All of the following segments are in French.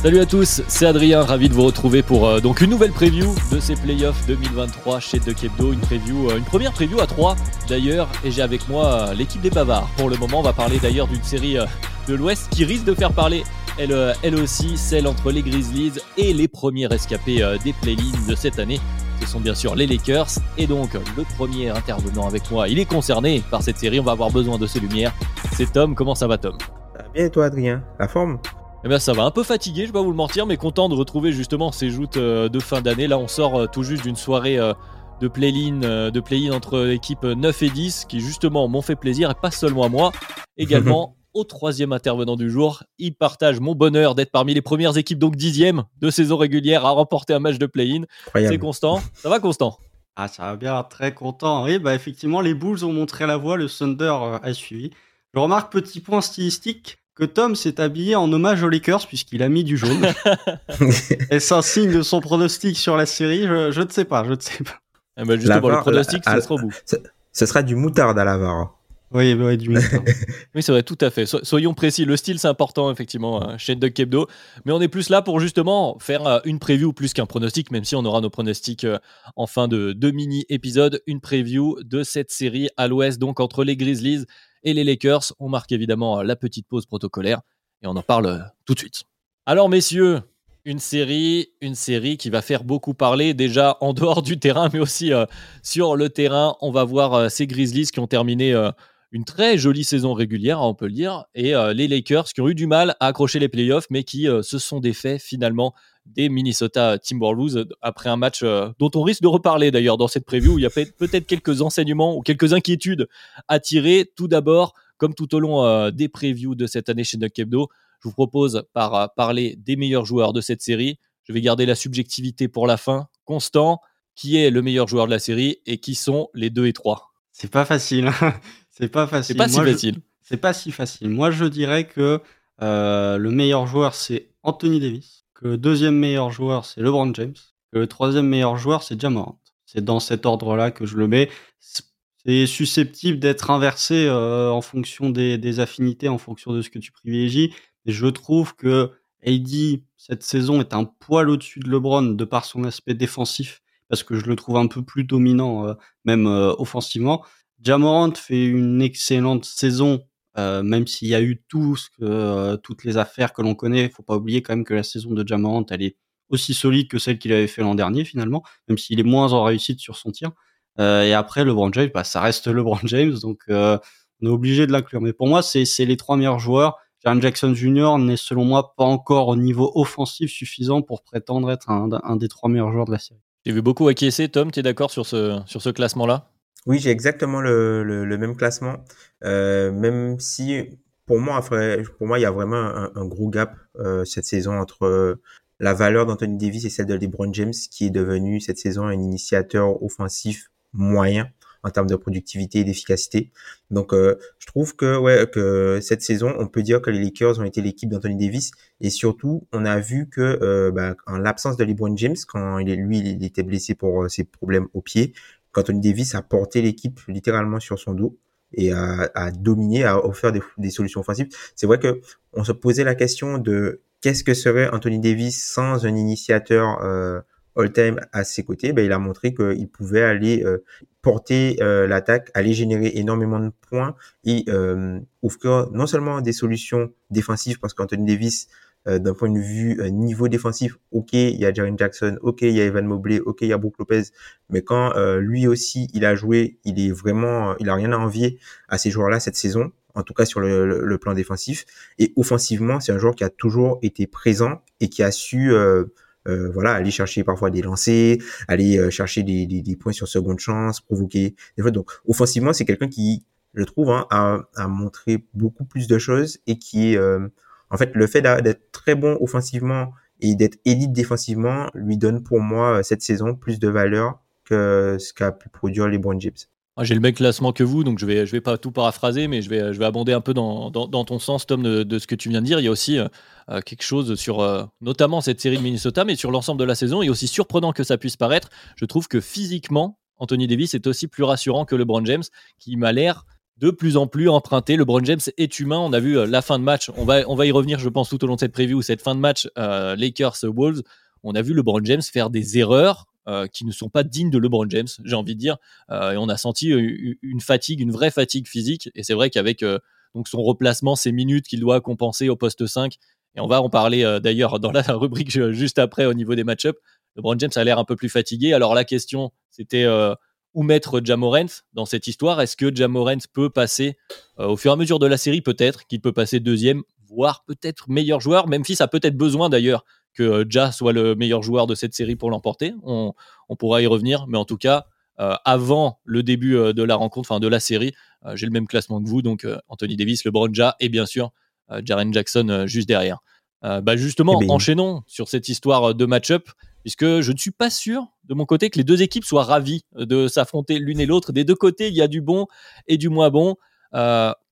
Salut à tous, c'est Adrien, ravi de vous retrouver pour euh, donc une nouvelle preview de ces playoffs 2023 chez De Kebdo, une preview, euh, une première preview à 3 d'ailleurs, et j'ai avec moi euh, l'équipe des bavards. Pour le moment, on va parler d'ailleurs d'une série de l'Ouest qui risque de faire parler elle, elle aussi, celle entre les Grizzlies et les premiers rescapés des play-ins de cette année. Ce sont bien sûr les Lakers, et donc le premier intervenant avec moi, il est concerné par cette série, on va avoir besoin de ses lumières. C'est Tom, comment ça va Tom? Bien et toi Adrien? La forme? Eh bien ça va, un peu fatigué, je vais pas vous le mentir, mais content de retrouver justement ces joutes euh, de fin d'année. Là on sort euh, tout juste d'une soirée euh, de play-in de play entre équipes 9 et 10 qui justement m'ont fait plaisir et pas seulement à moi, également au troisième intervenant du jour. Il partage mon bonheur d'être parmi les premières équipes, donc dixième de saison régulière à remporter un match de play-in. C'est. Constant. Ça va Constant? Ah, ça va bien, très content. Oui, bah effectivement, les Bulls ont montré la voie, le Thunder a suivi. Je remarque, petit point stylistique, que Tom s'est habillé en hommage aux Lakers puisqu'il a mis du jaune. Est-ce un signe de son pronostic sur la série? Je, je ne sais pas, je ne sais pas. Eh ben, Justement, La le VAR, pronostic, la- ça sera au bout. Ce sera du moutarde à la VAR. Oui, ouais, du. Oui, c'est vrai, tout à fait. So- soyons précis. Le style, c'est important, effectivement, euh, chez Doug Kebdo. Mais on est plus là pour justement faire euh, une preview plus qu'un pronostic, même si on aura nos pronostics euh, en fin de deux mini-épisodes. Une preview de cette série à l'ouest, donc entre les Grizzlies et les Lakers. On marque évidemment euh, la petite pause protocolaire et on en parle tout de suite. Alors, messieurs, une série, une série qui va faire beaucoup parler déjà en dehors du terrain, mais aussi sur le terrain. On va voir ces Grizzlies qui ont terminé une très jolie saison régulière, on peut le dire, et euh, les Lakers qui ont eu du mal à accrocher les playoffs, mais qui euh, se sont défaits finalement des Minnesota Timberwolves euh, après un match dont on risque de reparler d'ailleurs dans cette preview, où il y a peut- peut-être quelques enseignements ou quelques inquiétudes à tirer. Tout d'abord, comme tout au long des previews de cette année chez Duck Kebdo, je vous propose par parler des meilleurs joueurs de cette série. Je vais garder la subjectivité pour la fin. Constant, qui est le meilleur joueur de la série et qui sont les 2 et 3 C'est pas facile. C'est pas C'est facile. pas si je- facile. C'est pas si facile. Moi, je dirais que euh, le meilleur joueur, c'est Anthony Davis. Que le deuxième meilleur joueur, c'est LeBron James. Que le troisième meilleur joueur, c'est Jamorant. C'est dans cet ordre-là que je le mets. C'est- C'est susceptible d'être inversé euh, en fonction des, des affinités, en fonction de ce que tu privilégies. Mais je trouve que AD, cette saison, est un poil au-dessus de LeBron de par son aspect défensif, parce que je le trouve un peu plus dominant, euh, même offensivement. Jamorant fait une excellente saison, euh, même s'il y a eu tout euh, toutes les affaires que l'on connaît. Il faut pas oublier quand même que la saison de Jamorant, elle est aussi solide que celle qu'il avait fait l'an dernier finalement, même s'il est moins en réussite sur son tir. Euh, et après, LeBron James, bah, ça reste LeBron James, donc on est obligé de l'inclure. Mais pour moi, c'est les trois meilleurs joueurs. Jaren Jackson Jr. n'est selon moi pas encore au niveau offensif suffisant pour prétendre être un, un des trois meilleurs joueurs de la série. J'ai vu beaucoup acquiescer. Tom, tu es d'accord sur ce, sur ce classement-là? Oui, j'ai exactement le, le, le même classement. Euh, même si, pour moi, pour moi, il y a vraiment un, un gros gap euh, cette saison entre euh, la valeur d'Anthony Davis et celle de LeBron James, qui est devenu cette saison un initiateur offensif moyen en termes de productivité et d'efficacité. Donc, euh, je trouve que ouais que cette saison, on peut dire que les Lakers ont été l'équipe d'Anthony Davis et surtout, on a vu que euh, bah, en l'absence de LeBron James, quand il est lui, il était blessé pour euh, ses problèmes au pied, qu'Anthony Davis a porté l'équipe littéralement sur son dos et a, a dominé, a offert des, des solutions offensives. C'est vrai que on se posait la question de qu'est-ce que serait Anthony Davis sans un initiateur euh, all-time à ses côtés? Ben, il a montré qu'il pouvait aller euh, porter euh, l'attaque, aller générer énormément de points et euh, offrir non seulement des solutions défensives parce qu'Anthony Davis d'un point de vue euh, niveau défensif, ok, il y a Jaren Jackson, ok, il y a Evan Mobley, ok, il y a Brook Lopez, mais quand euh, lui aussi il a joué, il est vraiment, il a rien à envier à ces joueurs-là cette saison en tout cas sur le, plan défensif. Et offensivement, c'est un joueur qui a toujours été présent et qui a su euh, euh, voilà, aller chercher parfois des lancers, aller euh, chercher des, des, points sur seconde chance, provoquer des fois. Donc offensivement, c'est quelqu'un qui, je trouve, hein, a, a, montré beaucoup plus de choses et qui est, en fait, le fait d'être très bon offensivement et d'être élite défensivement lui donne pour moi cette saison plus de valeur que ce qu'a pu produire les LeBron James. J'ai le même classement que vous, donc je vais, je vais pas tout paraphraser, mais je vais, abonder un peu dans, ton sens, Tom, de, ce que tu viens de dire. Il y a aussi euh, euh, quelque chose sur euh, notamment cette série de Minnesota, mais sur l'ensemble de la saison, et aussi surprenant que ça puisse paraître. Je trouve que physiquement, Anthony Davis est aussi plus rassurant que LeBron James, qui m'a l'air de plus en plus emprunté. LeBron James est humain. On a vu la fin de match. On va, y revenir, je pense, tout au long de cette preview, cette fin de match Lakers-Wolves. On a vu LeBron James faire des erreurs euh, qui ne sont pas dignes de LeBron James, j'ai envie de dire. Euh, et on a senti une fatigue, une vraie fatigue physique. Et c'est vrai qu'avec euh, son replacement, ses minutes qu'il doit compenser au poste 5, et on va en parler d'ailleurs dans la rubrique juste après au niveau des match-ups, LeBron James a l'air un peu plus fatigué. Alors la question, c'était où mettre Jamorant dans cette histoire? Est-ce que Jamorant peut passer au fur et à mesure de la série? Peut-être qu'il peut passer deuxième, voire peut-être meilleur joueur. Memphis a peut-être besoin d'ailleurs que euh, Ja soit le meilleur joueur de cette série pour l'emporter. On, pourra y revenir, mais en tout cas, euh, avant le début euh, de la rencontre, enfin de la série, j'ai le même classement que vous, donc Anthony Davis, LeBron Ja et bien sûr Jaren Jackson juste derrière. bah justement, eh ben, enchaînons sur cette histoire de match-up, puisque je ne suis pas sûr de mon côté que les deux équipes soient ravies de s'affronter l'une et l'autre. Des deux côtés, il y a du bon et du moins bon.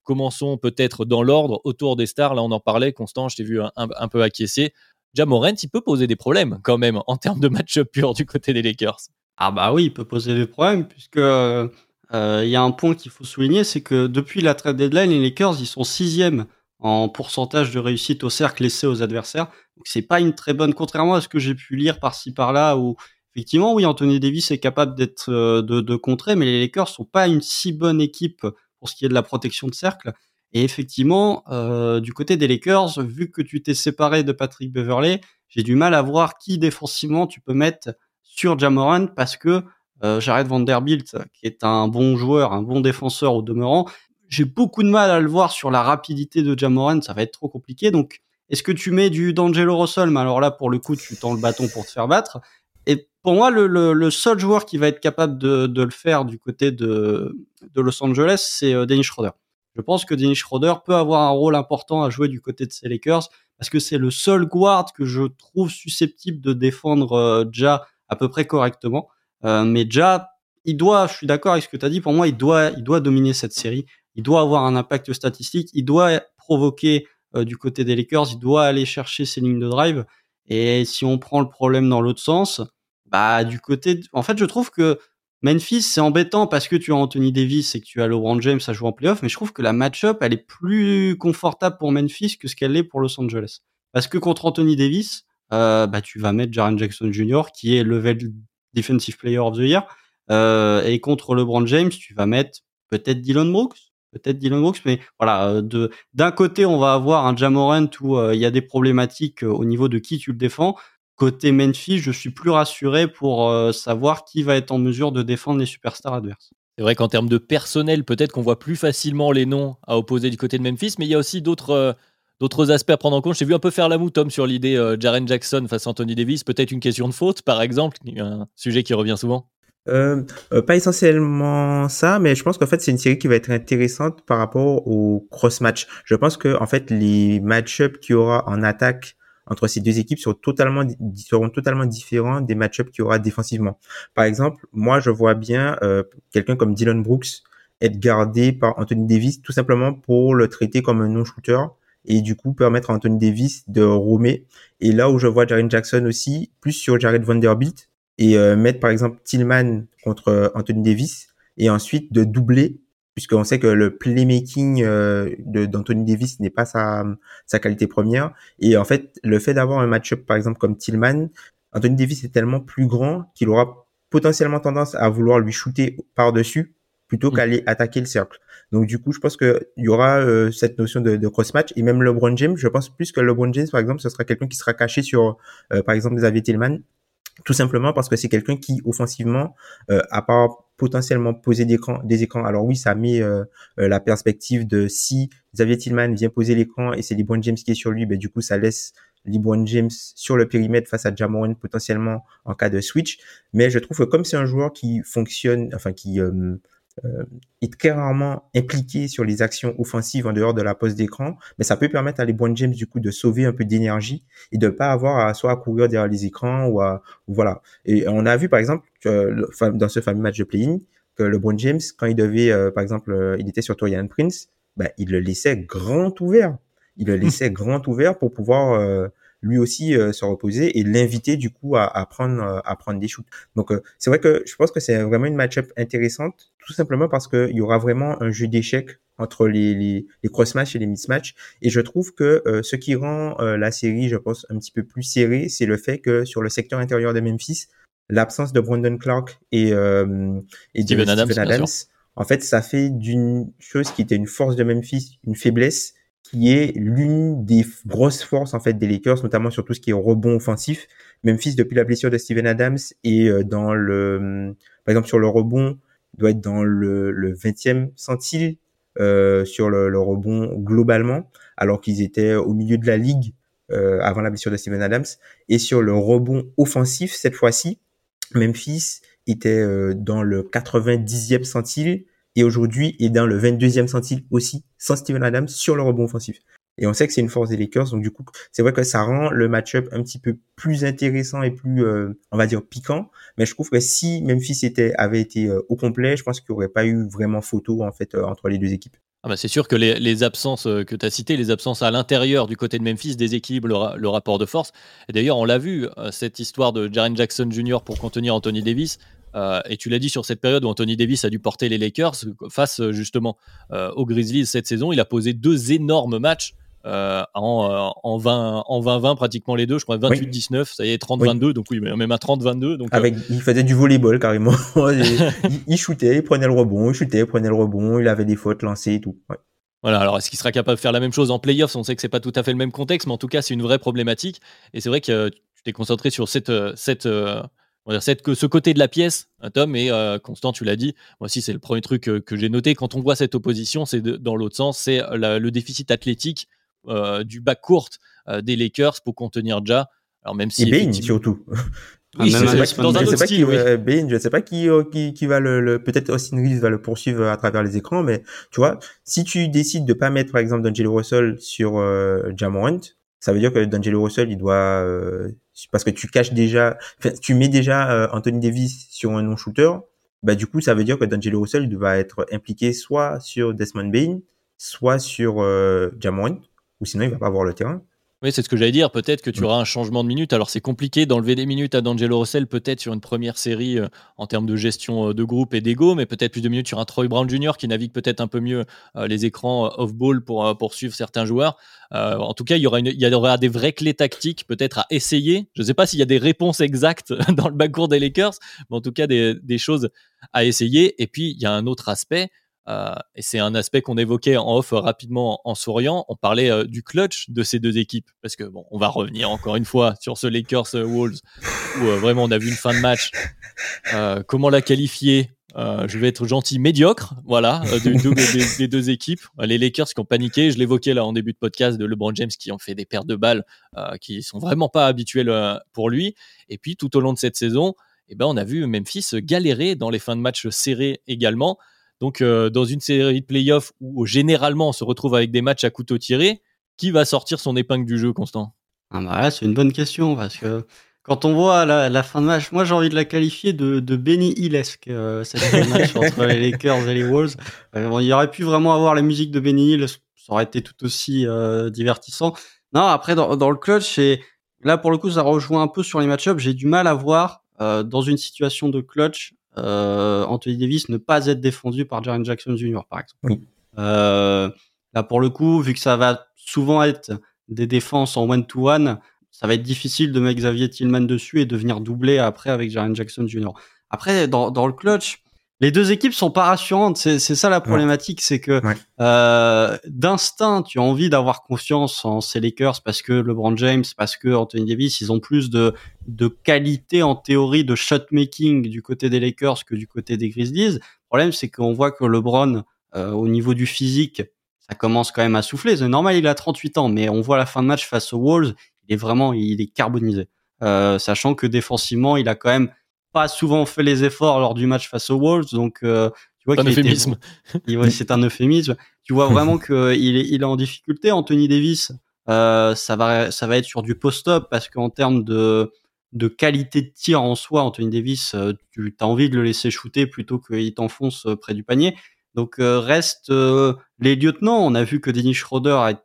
commençons peut-être dans l'ordre autour des stars. Là, on en parlait. Constant, je t'ai vu un, peu acquiescer. Jamorant, il peut poser des problèmes quand même en termes de match-up pur du côté des Lakers. Ah bah oui, il peut poser des problèmes puisque euh, il y a un point qu'il faut souligner, c'est que depuis la trade deadline, les Lakers ils sont sixième en pourcentage de réussite au cercle laissé aux adversaires. Donc c'est pas une très bonne, contrairement à ce que j'ai pu lire par-ci par-là où effectivement oui Anthony Davis est capable d'être euh, de, de contrer, mais les Lakers sont pas une si bonne équipe pour ce qui est de la protection de cercle. Et effectivement, euh, du côté des Lakers, vu que tu t'es séparé de Patrick Beverley, j'ai du mal à voir qui défensivement tu peux mettre sur Jamoran parce que euh, Jared Vanderbilt, qui est un bon joueur, un bon défenseur au demeurant, j'ai beaucoup de mal à le voir sur la rapidité de Jamoran, ça va être trop compliqué. Donc, est-ce que tu mets du D'Angelo Russell? Mais alors là, pour le coup, tu tends le bâton pour te faire battre. Et pour moi, le, seul joueur qui va être capable de, le faire du côté de, Los Angeles, c'est euh, Dennis Schroeder. Je pense que Dennis Schroeder peut avoir un rôle important à jouer du côté de ces Lakers parce que c'est le seul guard que je trouve susceptible de défendre euh, Ja à peu près correctement. Euh, mais Ja, il doit, je suis d'accord avec ce que tu as dit, pour moi, il doit, il doit dominer cette série. Il doit avoir un impact statistique. Il doit provoquer euh, du côté des Lakers. Il doit aller chercher ses lignes de drive. Et si on prend le problème dans l'autre sens, bah du côté, en fait, je trouve que Memphis, c'est embêtant parce que tu as Anthony Davis et que tu as LeBron James à jouer en playoff, mais je trouve que la match-up, elle est plus confortable pour Memphis que ce qu'elle est pour Los Angeles. Parce que contre Anthony Davis, euh, bah, tu vas mettre Jaren Jackson Jr., qui est level Defensive Player of the Year, euh, et contre LeBron James, tu vas mettre peut-être Dylan Brooks, peut-être Dylan Brooks, mais voilà, euh, de d'un côté, on va avoir un Jamorant où il y a des problématiques au niveau de qui tu le défends, Côté Memphis, je suis plus rassuré pour euh, savoir qui va être en mesure de défendre les superstars adverses. C'est vrai qu'en termes de personnel, peut-être qu'on voit plus facilement les noms à opposer du côté de Memphis, mais il y a aussi d'autres euh, d'autres aspects à prendre en compte. J'ai vu un peu faire la moue, Tom, sur l'idée euh, Jaren Jackson face à Anthony Davis. Peut-être une question de faute, par exemple, un sujet qui revient souvent. Pas essentiellement ça, mais je pense qu'en fait c'est une série qui va être intéressante par rapport au cross match. Je pense que en fait les match-ups qu'il y aura en attaque entre ces deux équipes seront totalement, seront totalement différents des match-ups qu'il y aura défensivement. Par exemple, moi, je vois bien euh, quelqu'un comme Dylan Brooks être gardé par Anthony Davis tout simplement pour le traiter comme un non-shooter et du coup permettre à Anthony Davis de roamer. Et là où je vois Jaren Jackson aussi, plus sur Jared Vanderbilt et euh, mettre par exemple Tillman contre euh, Anthony Davis et ensuite de doubler puisqu'on sait que le playmaking euh, d'Anthony Davis n'est pas sa, sa qualité première. Et en fait, le fait d'avoir un match-up, par exemple, comme Tillman, Anthony Davis est tellement plus grand qu'il aura potentiellement tendance à vouloir lui shooter par-dessus plutôt mm. qu'aller attaquer le cercle. Donc du coup, je pense qu'il y aura euh, cette notion de, de cross-match. Et même LeBron James, je pense plus que LeBron James, par exemple, ce sera quelqu'un qui sera caché sur, euh, par exemple, Xavier Tillman tout simplement parce que c'est quelqu'un qui offensivement, euh, à part potentiellement poser des écrans, des écrans. Alors oui, ça met euh, euh, la perspective de si Xavier Tillman vient poser l'écran et c'est LeBron James qui est sur lui, ben du coup ça laisse LeBron James sur le périmètre face à Jamoran potentiellement en cas de switch. Mais je trouve que comme c'est un joueur qui fonctionne, enfin qui euh, est très rarement impliqué sur les actions offensives en dehors de la pose d'écran, mais ça peut permettre à LeBron James du coup de sauver un peu d'énergie et de pas avoir à soit à courir derrière les écrans ou à voilà. Et on a vu par exemple que, dans ce fameux match de play-in que LeBron James quand il devait euh, par exemple euh, il était sur Torian Prince, ben, il le laissait grand ouvert. Il le laissait grand ouvert pour pouvoir lui aussi euh, se reposer et l'inviter du coup à, à prendre euh, à prendre des shoots. Donc euh, c'est vrai que je pense que c'est vraiment une match-up intéressante, tout simplement parce qu'il y aura vraiment un jeu d'échecs entre les, les, les cross-match et les miss-match. Et je trouve que ce qui rend la série, je pense, un petit peu plus serrée, c'est le fait que sur le secteur intérieur de Memphis, l'absence de Brandon Clark et, euh, et de Steven Adams, Adams en fait, ça fait d'une chose qui était une force de Memphis, une faiblesse, qui est l'une des grosses forces en fait des Lakers, notamment sur tout ce qui est rebond offensif. Memphis depuis la blessure de Steven Adams et euh, dans le, par exemple sur le rebond, doit être dans le, le 20e centile euh, sur le, le, rebond globalement, alors qu'ils étaient au milieu de la ligue euh, avant la blessure de Steven Adams. Et sur le rebond offensif cette fois-ci, Memphis était euh, dans le 90e centile et aujourd'hui est dans le 22e centile aussi, sans Steven Adams, sur le rebond offensif. Et on sait que c'est une force des Lakers, donc du coup, c'est vrai que ça rend le match-up un petit peu plus intéressant et plus, euh, on va dire, piquant. Mais je trouve que si Memphis était, avait été euh, au complet, je pense qu'il n'y aurait pas eu vraiment photo en fait euh, entre les deux équipes. Ah bah c'est sûr que les, absences que tu as citées, les absences à l'intérieur du côté de Memphis déséquilibrent le, le rapport de force. Et d'ailleurs, on l'a vu, cette histoire de Jaren Jackson Jr. pour contenir Anthony Davis, euh, et tu l'as dit sur cette période où Anthony Davis a dû porter les Lakers face euh, justement euh, aux Grizzlies cette saison. Il a posé deux énormes matchs en, en 20 en 20 pratiquement les deux je crois 28 19 ça y est 30 22 donc oui même à 30 22 donc avec il faisait du volleyball carrément. Il, il, shootait il prenait le rebond il shootait il prenait le rebond il avait des fautes lancées et tout Voilà, alors est-ce qu'il sera capable de faire la même chose en playoffs? On sait que c'est pas tout à fait le même contexte, mais en tout cas, c'est une vraie problématique. Et c'est vrai que tu t'es concentré sur cette, cette on va dire, que ce côté de la pièce, hein, Tom, et euh, Constant, tu l'as dit, moi aussi c'est le premier truc euh, que, j'ai noté. Quand on voit cette opposition, c'est dans l'autre sens, c'est le déficit athlétique euh, du bas court des Lakers pour contenir Ja. Alors même si et Bain surtout. Oui, je sais dans un autre style, oui. Bain, je sais pas qui, qui, qui va le, peut-être Austin Reeves va le poursuivre à travers les écrans, mais tu vois, si tu décides de pas mettre par exemple D'Angelo Russell sur euh, Jamorant, ça veut dire que D'Angelo Russell il doit parce que tu caches déjà, tu mets déjà euh, Anthony Davis sur un non-shooter, bah du coup ça veut dire que D'Angelo Russell va être impliqué soit sur Desmond Bain, soit sur euh, ou sinon il va pas avoir le terrain. Oui, c'est ce que j'allais dire. Peut-être que tu mm. auras un changement de minutes. Alors, c'est compliqué d'enlever des minutes à D'Angelo Russell, peut-être sur une première série euh, en termes de gestion euh, de groupe et d'ego, mais peut-être plus de minutes sur un Troy Brown Jr. qui navigue peut-être un peu mieux euh, les écrans off-ball pour poursuivre certains joueurs. en tout cas, il y, aura il y aura des vraies clés tactiques peut-être à essayer. Je ne sais pas s'il y a des réponses exactes dans le backcourt des Lakers, mais en tout cas, des, des choses à essayer. Et puis, il y a un autre aspect. Euh, et c'est un aspect qu'on évoquait en off rapidement en souriant. On parlait euh, du clutch de ces deux équipes parce que bon, on va revenir encore une fois sur ce Lakers euh, Wolves où vraiment on a vu une fin de match. comment la qualifier Je vais être gentil, médiocre. Voilà, des, deux équipes. Les Lakers qui ont paniqué. Je l'évoquais là en début de podcast de LeBron James qui ont fait des paires de balles qui sont vraiment pas habituelles pour lui. Et puis tout au long de cette saison, eh ben on a vu Memphis galérer dans les fins de match serrés également. Donc, euh, dans une série de playoffs où généralement on se retrouve avec des matchs à couteau tiré, qui va sortir son épingle du jeu, Constant? Ah bah C'est une bonne question parce que quand on voit la, fin de match, moi j'ai envie de la qualifier de, de Benny Hillesque, euh, cette fin de match entre les Lakers et les Wolves. Euh, il aurait pu vraiment avoir la musique de Benny Hill, ça aurait été tout aussi divertissant. Non, après dans, dans le clutch, et là pour le coup ça rejoint un peu sur les match-ups, j'ai du mal à voir dans une situation de clutch euh, Anthony Davis ne pas être défendu par Jaren Jackson Jr. par exemple. Euh, là pour le coup, vu que ça va souvent être des défenses en one-to-one, ça va être difficile de mettre Xavier Tillman dessus et de venir doubler après avec Jaren Jackson Jr. Après, dans, dans le clutch, les deux équipes sont pas rassurantes. C'est ça la problématique, c'est que euh, d'instinct, tu as envie d'avoir confiance en ces Lakers parce que LeBron James, parce que Anthony Davis, ils ont plus de de qualité en théorie de shot making du côté des Lakers que du côté des Grizzlies. Le problème, c'est qu'on voit que LeBron, euh, au niveau du physique, ça commence quand même à souffler. C'est normal, il a 38 ans, mais on voit la fin de match face aux Wolves, il est vraiment, il est carbonisé. Euh, sachant que défensivement, il a quand même pas souvent fait les efforts lors du match face aux Wolves, donc euh, tu vois qu'il euphémisme. c'est un euphémisme. Tu vois vraiment qu'il est, il est en difficulté. Anthony Davis, euh, ça va, ça va être sur du post-up parce qu'en termes de de qualité de tir en soi, Anthony Davis, euh, tu as envie de le laisser shooter plutôt qu'il t'enfonce près du panier. Donc reste les lieutenants. On a vu que Dennis Schroeder a,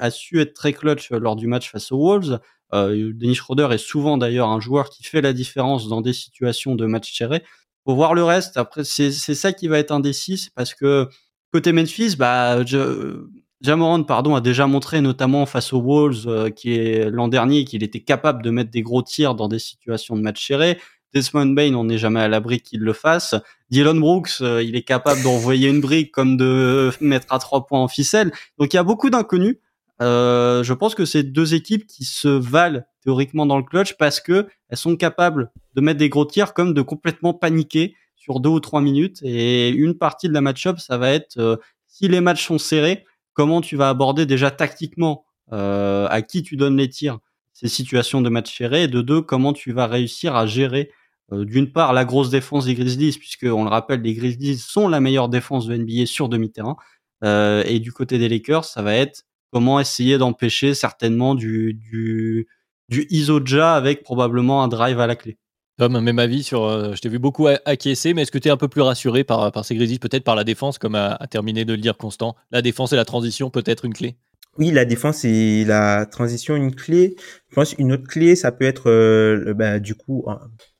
a su être très clutch lors du match face aux Wolves. Euh, Dennis Schroeder est souvent d'ailleurs un joueur qui fait la différence dans des situations de match serré. Faut voir le reste. Après, c'est ça qui va être indécis, parce que côté Memphis, bah, je, Jamorant, pardon, a déjà montré, notamment face aux Wolves, euh, qui est l'an dernier, qu'il était capable de mettre des gros tirs dans des situations de match serré. Desmond Bain, on n'est jamais à l'abri qu'il le fasse. Dylan Brooks, euh, il est capable d'envoyer une brique comme de mettre à trois points en ficelle. Donc il y a beaucoup d'inconnus. Euh, je pense que c'est deux équipes qui se valent théoriquement dans le clutch parce que elles sont capables de mettre des gros tirs comme de complètement paniquer sur deux ou trois minutes. Et une partie de la match-up, ça va être euh, si les matchs sont serrés, comment tu vas aborder déjà tactiquement euh, à qui tu donnes les tirs ces situations de match serré? Et de deux comment tu vas réussir à gérer d'une part la grosse défense des Grizzlies puisque on le rappelle les Grizzlies sont la meilleure défense de NBA sur demi-terrain et du côté des Lakers ça va être comment essayer d'empêcher certainement du, du, du Isoja avec probablement un drive à la clé. Tom, même avis sur. Euh, je t'ai vu beaucoup acquiescer, mais est-ce que tu es un peu plus rassuré par, par ces Grizzlies, peut-être par la défense, comme a, terminé de le dire Constant? La défense et la transition, peut-être une clé? Oui, la défense et la transition, une clé. Je pense une autre clé, ça peut être, euh, bah, du coup,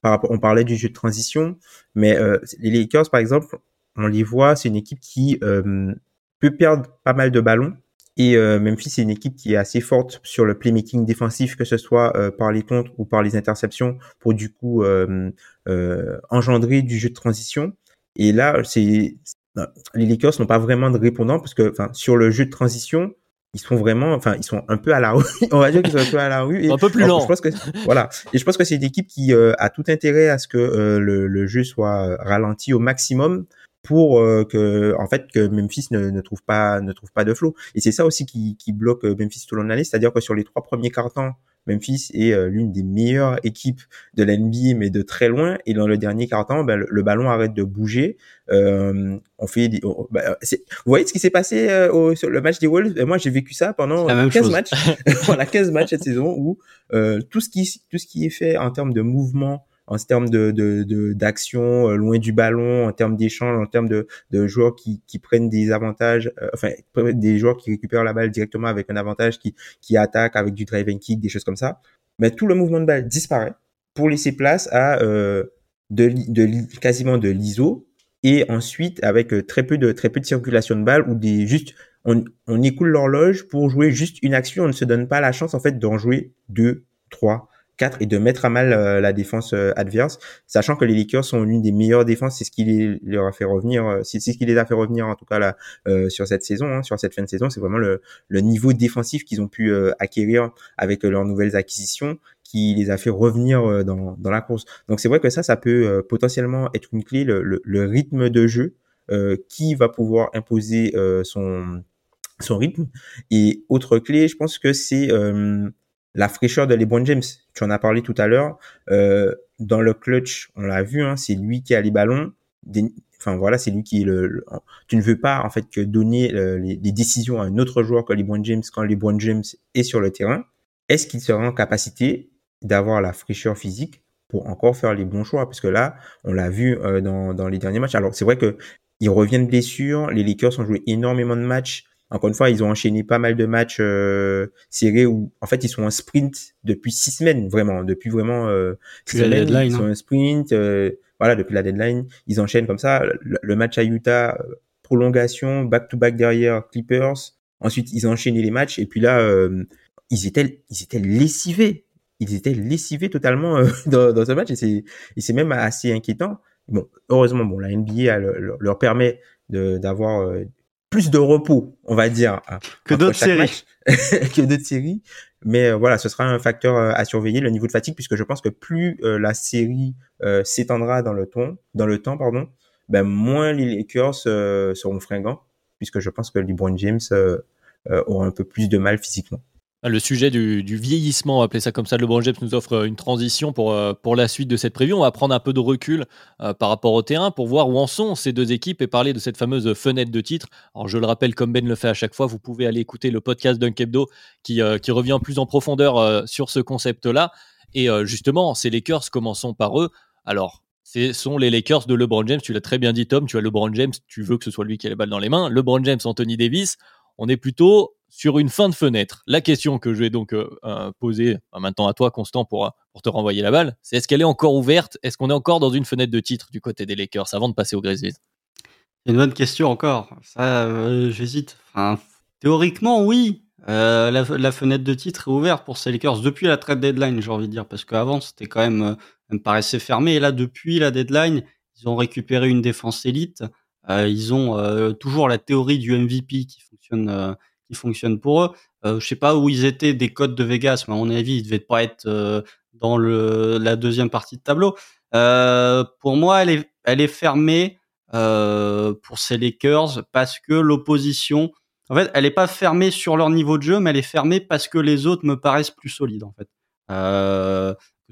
par rapport, on parlait du jeu de transition, mais euh, les Lakers, par exemple, on les voit, c'est une équipe qui peut perdre pas mal de ballons, et euh, Memphis, c'est une équipe qui est assez forte sur le playmaking défensif, que ce soit euh, par les contres ou par les interceptions, pour du coup euh, euh engendrer du jeu de transition. Et là, c'est les Lakers n'ont pas vraiment de répondant parce que, enfin, sur le jeu de transition, ils sont vraiment, enfin, ils sont un peu à la rue. On va dire qu'ils sont un peu à la rue. Et, un peu plus lent. Je pense que, voilà. Et je pense que c'est une équipe qui a tout intérêt à ce que le, le, jeu soit ralenti au maximum pour euh, que en fait que Memphis ne, ne, trouve pas ne trouve pas de flow et c'est ça aussi qui, qui bloque euh, Memphis tout au long de l'année. C'est-à-dire que sur les trois premiers quarts-temps Memphis est euh, l'une des meilleures équipes de l'NBA mais de très loin. Et dans le dernier quart-temps ben, le, ballon arrête de bouger. Euh, on fait des, ben, vous voyez ce qui s'est passé au, sur le match des Wolves? Ben, moi j'ai vécu ça pendant 15 matchs. Voilà 15 matchs cette saison où tout ce qui tout ce qui est fait en termes de mouvement en termes de d'action euh, loin du ballon, en termes d'échange, en termes de, de joueurs qui, qui prennent des avantages, euh, enfin des joueurs qui récupèrent la balle directement avec un avantage, qui qui attaquent avec du drive and kick, des choses comme ça. Mais tout le mouvement de balle disparaît pour laisser place à euh, de, de quasiment de l'ISO et ensuite avec euh, très peu de très peu de circulation de balle ou des juste on, on écoule l'horloge pour jouer juste une action, on ne se donne pas la chance en fait d'en jouer deux, trois, et de mettre à mal euh, la défense euh, adverse, sachant que les Lakers sont l'une des meilleures défenses, c'est ce qui les, leur a fait revenir, euh, c'est ce qui les a fait revenir en tout cas sur cette saison, hein, sur cette fin de saison, c'est vraiment le, niveau défensif qu'ils ont pu acquérir avec leurs nouvelles acquisitions qui les a fait revenir dans, la course. Donc c'est vrai que ça, ça peut potentiellement être une clé, le, rythme de jeu, qui va pouvoir imposer son son rythme. Et autre clé, je pense que c'est la fraîcheur de LeBron James. Tu en as parlé tout à l'heure. Euh, dans le clutch, on l'a vu, hein, c'est lui qui a les ballons. enfin voilà, c'est lui qui est le, Tu ne veux pas en fait que donner euh, les, décisions à un autre joueur que LeBron James quand LeBron James est sur le terrain. Est-ce qu'il sera en capacité d'avoir la fraîcheur physique pour encore faire les bons choix? Parce que là, on l'a vu euh, dans, dans les derniers matchs. Alors c'est vrai que il revient de. Les Lakers ont joué énormément de matchs encore une fois, ils ont enchaîné pas mal de matchs euh, serrés où, en fait, ils sont en sprint depuis six semaines, vraiment, depuis vraiment euh, six semaines. Deadline, ils sont en hein. sprint, euh, voilà, depuis la deadline, ils enchaînent comme ça. Le, match à Utah, euh, prolongation, back to back derrière Clippers. Ensuite, ils ont enchaîné les matchs et puis là, euh, ils étaient, ils étaient lessivés. Ils étaient lessivés totalement dans, dans ce match et c'est, et c'est même assez inquiétant Bon, heureusement, bon, la NBA leur permet d'avoir plus de repos, on va dire, que d'autres séries, que d'autres séries. Mais voilà, ce sera un facteur à surveiller, le niveau de fatigue, puisque je pense que plus la série s'étendra dans le temps, dans le temps, pardon, ben moins les Lakers seront fringants, puisque je pense que LeBron James aura un peu plus de mal physiquement. Ah, le sujet du, vieillissement, on va appeler ça comme ça, LeBron James nous offre euh, une transition pour, euh, pour la suite de cette preview. On va prendre un peu de recul euh, par rapport au terrain pour voir où en sont ces deux équipes et parler de cette fameuse fenêtre de titre. Alors je le rappelle, comme Ben le fait à chaque fois, vous pouvez aller écouter le podcast d'Unkebdo qui, qui revient plus en profondeur sur ce concept-là. Et justement, ces Lakers, commençons par eux. Alors, ce sont les Lakers de LeBron James. Tu l'as très bien dit, Tom. Tu as LeBron James, tu veux que ce soit lui qui ait les balles dans les mains. LeBron James, Anthony Davis. On est plutôt sur une fin de fenêtre. La question que je vais donc euh, euh, poser euh, maintenant à toi, Constant, pour, te renvoyer la balle, c'est est-ce qu'elle est encore ouverte? Est-ce qu'on est encore dans une fenêtre de titre du côté des Lakers avant de passer aux Grizzlies? Une bonne question encore. Ça, j'hésite. Enfin, théoriquement, oui. La, fenêtre de titre est ouverte pour ces Lakers depuis la trade deadline, j'ai envie de dire, parce qu'avant, c'était quand même, me paraissait fermé. Et là, depuis la deadline, ils ont récupéré une défense élite. ils ont toujours la théorie du MVP qui fonctionne fonctionne pour eux. Euh, je sais pas où ils étaient des codes de Vegas, mais à mon avis, ils devaient pas être euh, dans le, la deuxième partie de tableau. Euh, pour moi, elle est, elle est fermée euh, pour ces Lakers parce que l'opposition, en fait, elle est pas fermée sur leur niveau de jeu, mais elle est fermée parce que les autres me paraissent plus solides, en fait.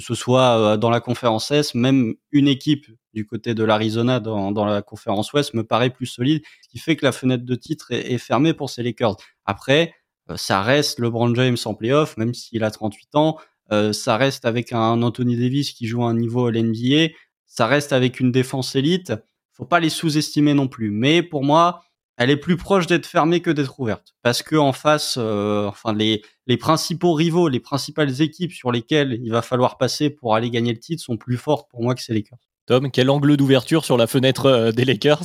Euh, que ce soit dans la conférence S, même une équipe du côté de l'Arizona dans, dans, la conférence Ouest me paraît plus solide, ce qui fait que la fenêtre de titre est, est fermée pour ces Lakers. Après, euh, ça reste LeBron James en playoff, même s'il a 38 ans. Euh, ça reste avec un Anthony Davis qui joue à un niveau à l'NBA. Ça reste avec une défense élite. Faut pas les sous-estimer non plus. Mais pour moi, elle est plus proche d'être fermée que d'être ouverte. Parce que en face, euh, enfin les, les principaux rivaux, les principales équipes sur lesquelles il va falloir passer pour aller gagner le titre sont plus fortes pour moi que ces Lakers. Tom, quel angle d'ouverture sur la fenêtre des Lakers?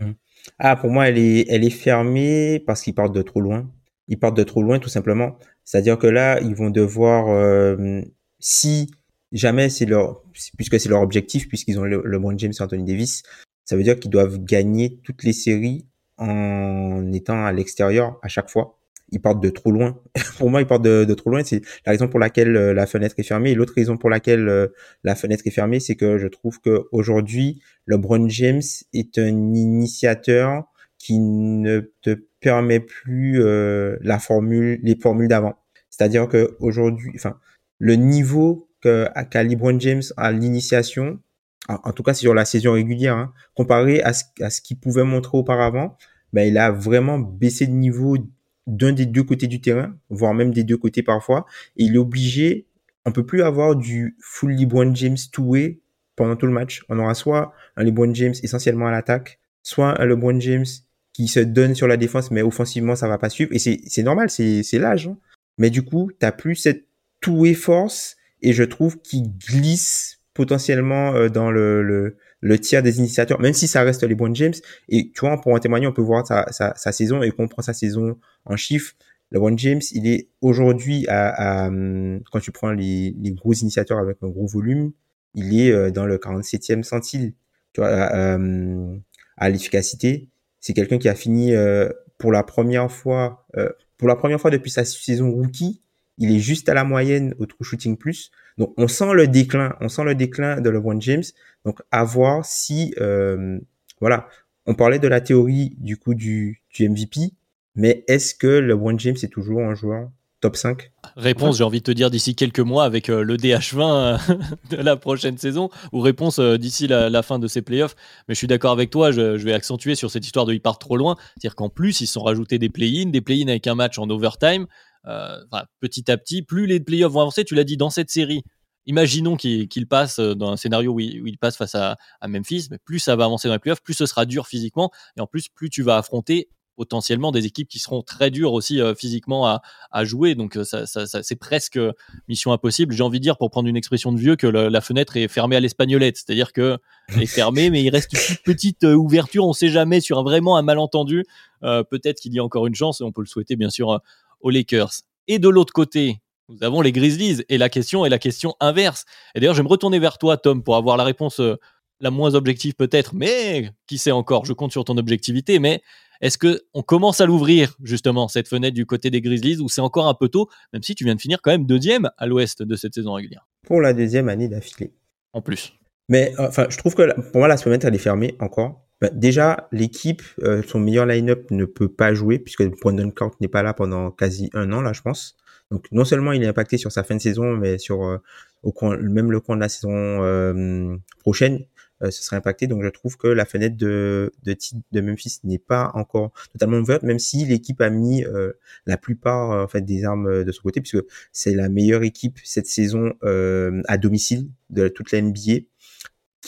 Mmh. Ah, pour moi, elle est, elle est fermée parce qu'ils partent de trop loin. Ils partent de trop loin, tout simplement. C'est-à-dire que là, ils vont devoir, euh, si jamais c'est leur, puisque c'est leur objectif, puisqu'ils ont le, LeBron James et Anthony Davis, ça veut dire qu'ils doivent gagner toutes les séries en étant à l'extérieur à chaque fois ils partent de trop loin. pour moi, ils partent de, trop loin. C'est la raison pour laquelle euh, la fenêtre est fermée. L'autre raison pour laquelle euh, la fenêtre est fermée, c'est que je trouve que aujourd'hui, LeBron James est un initiateur qui ne te permet plus euh, la formule, les formules d'avant. C'est-à-dire que aujourd'hui, enfin, le niveau qu'a LeBron James à l'initiation, en, tout cas sur la saison régulière, hein, comparé à ce, à ce qu'il pouvait montrer auparavant, ben, il a vraiment baissé de niveau d'un des deux côtés du terrain, voire même des deux côtés parfois. Et il est obligé, on peut plus avoir du full LeBron James two-way pendant tout le match. On aura soit un LeBron James essentiellement à l'attaque, soit un LeBron James qui se donne sur la défense, mais offensivement, ça va pas suivre. Et c'est normal, c'est l'âge. Hein. Mais du coup, tu plus cette two-way force et je trouve qu'il glisse potentiellement euh, dans le, tiers des initiateurs, même si ça reste les LeBron James. Et tu vois, pour en témoigner, on peut voir sa, sa, sa saison et qu'on prend sa saison en chiffres. LeBron James, il est aujourd'hui à, à, quand tu prends les, gros initiateurs avec un gros volume, il est euh, dans le 47e centile. Tu vois, à, euh, à l'efficacité, c'est quelqu'un qui a fini euh, pour la première fois, pour la première fois depuis sa saison rookie, il est juste à la moyenne au true shooting plus. Donc on sent le déclin, on sent le déclin de LeBron James. Donc à voir si euh, voilà, on parlait de la théorie du coup du, du MVP, mais est-ce que LeBron James est toujours un joueur top 5 Réponse, j'ai envie de te dire d'ici quelques mois avec euh, le DH20 euh, de la prochaine saison, ou réponse d'ici la, fin de ces playoffs. Mais je suis d'accord avec toi, je, vais accentuer sur cette histoire de il part trop loin. C'est-à-dire qu'en plus, ils sont rajoutés des play-in, des play-in avec un match en overtime. Euh, petit à petit, plus les playoffs vont avancer, tu l'as dit dans cette série, imaginons qu'il passe euh, dans un scénario où il, passe face à, Memphis, mais plus ça va avancer dans les playoffs, plus ce sera dur physiquement, et en plus, plus tu vas affronter potentiellement des équipes qui seront très dures aussi euh, physiquement à, jouer. Donc c'est presque mission impossible. J'ai envie de dire, pour prendre une expression de vieux, que la fenêtre est fermée à l'espagnolette, c'est-à-dire que est fermée, mais il reste une petite ouverture. On ne sait jamais sur vraiment un malentendu. Peut-être qu'il y a encore une chance, et on peut le souhaiter bien sûr aux Lakers. Et de l'autre côté, nous avons les Grizzlies. Et la question est la question inverse. Et d'ailleurs, je vais me retourner vers toi, Tom, pour avoir la réponse euh, la moins objective peut-être, mais qui sait encore, je compte sur ton objectivité, mais est-ce que on commence à l'ouvrir justement cette fenêtre du côté des Grizzlies ou c'est encore un peu tôt, même si tu viens de finir quand même deuxième à l'ouest de cette saison régulière? Pour la deuxième année d'affilée. En plus. Mais enfin, je trouve que pour moi la fenêtre elle est fermée encore. Ben, déjà, l'équipe, euh, son meilleur line-up ne peut pas jouer puisque Brandon Clark n'est pas là pendant quasi un an là, je pense. Donc non seulement il est impacté sur sa fin de saison, mais sur euh, au même le coin de la saison euh, prochaine, ce serait impacté. Donc je trouve que la fenêtre de de, de Memphis n'est pas encore totalement ouverte, même si l'équipe a mis la plupart en fait des armes de son côté, puisque c'est la meilleure équipe cette saison à domicile de toute la NBA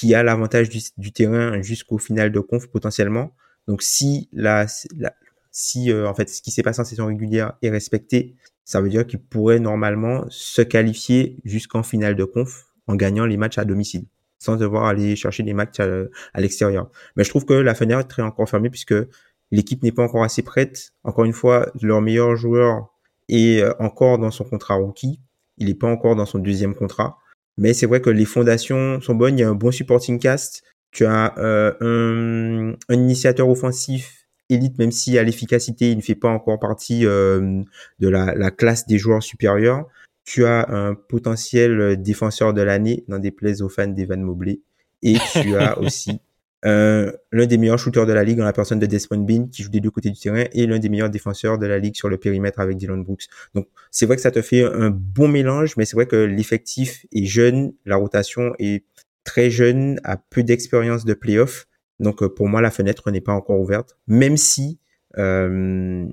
qui a l'avantage du, terrain jusqu'au final de conf potentiellement. Donc si la, si euh, en fait ce qui s'est passé en saison régulière est respecté, ça veut dire qu'il pourrait normalement se qualifier jusqu'en finale de conf en gagnant les matchs à domicile, sans devoir aller chercher des matchs à, l'extérieur. Mais je trouve que la fenêtre est encore fermée puisque l'équipe n'est pas encore assez prête. Encore une fois, leur meilleur joueur est euh, encore dans son contrat rookie. Il n'est pas encore dans son deuxième contrat. Mais c'est vrai que les fondations sont bonnes. Il y a un bon supporting cast. Tu as euh, un, un, initiateur offensif élite, même si à l'efficacité, il ne fait pas encore partie euh, de la, la, classe des joueurs supérieurs. Tu as un potentiel défenseur de l'année, dans des plays aux fans d'Evan Mobley. Et tu as aussi euh, l'un des meilleurs shooters de la ligue dans la personne de Desmond Bean qui joue des deux côtés du terrain et l'un des meilleurs défenseurs de la ligue sur le périmètre avec Dylan Brooks. Donc c'est vrai que ça te fait un bon mélange, mais c'est vrai que l'effectif est jeune, la rotation est très jeune, a peu d'expérience de playoff. Donc euh, pour moi la fenêtre n'est pas encore ouverte, même si euh,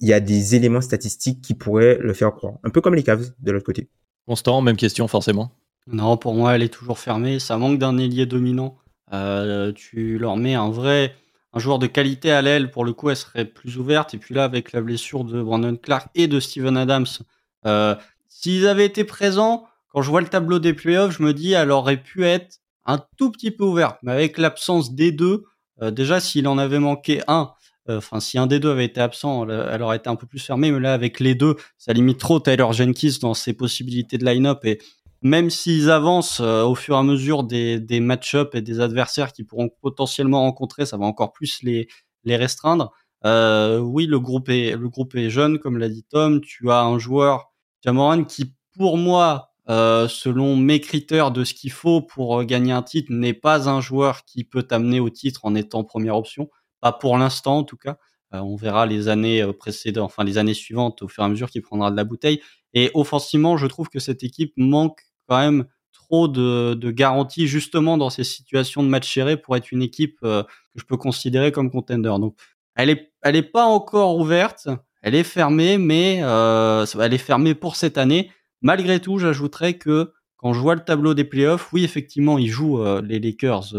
il y a des éléments statistiques qui pourraient le faire croire. Un peu comme les Cavs de l'autre côté. Constant, même question forcément. Non, pour moi elle est toujours fermée. Ça manque d'un ailier dominant. Euh, tu leur mets un vrai un joueur de qualité à l'aile, pour le coup, elle serait plus ouverte. Et puis là, avec la blessure de Brandon Clark et de Steven Adams, euh, s'ils avaient été présents, quand je vois le tableau des playoffs, je me dis, elle aurait pu être un tout petit peu ouverte. Mais avec l'absence des deux, euh, déjà, s'il en avait manqué un, enfin, si un des deux avait été absent, elle, aurait été un peu plus fermée. Mais là, avec les deux, ça limite trop Tyler Jenkins dans ses possibilités de line-up. Et même s'ils avancent euh, au fur et à mesure des, des match-ups et des adversaires qu'ils pourront potentiellement rencontrer, ça va encore plus les, les restreindre. Euh, oui, le groupe est le groupe est jeune, comme l'a dit Tom. Tu as un joueur Jamoran qui, pour moi, euh, selon mes critères de ce qu'il faut pour euh, gagner un titre, n'est pas un joueur qui peut t'amener au titre en étant première option. Pas pour l'instant, en tout cas. Euh, on verra les années précédentes, enfin les années suivantes, au fur et à mesure qu'il prendra de la bouteille. Et offensivement, je trouve que cette équipe manque quand même trop de, garanties justement dans ces situations de match serré pour être une équipe euh, que je peux considérer comme contender. Donc elle est elle est pas encore ouverte, elle est fermée, mais euh, elle est fermée pour cette année. Malgré tout, j'ajouterais que quand je vois le tableau des playoffs, oui effectivement ils jouent euh, les Lakers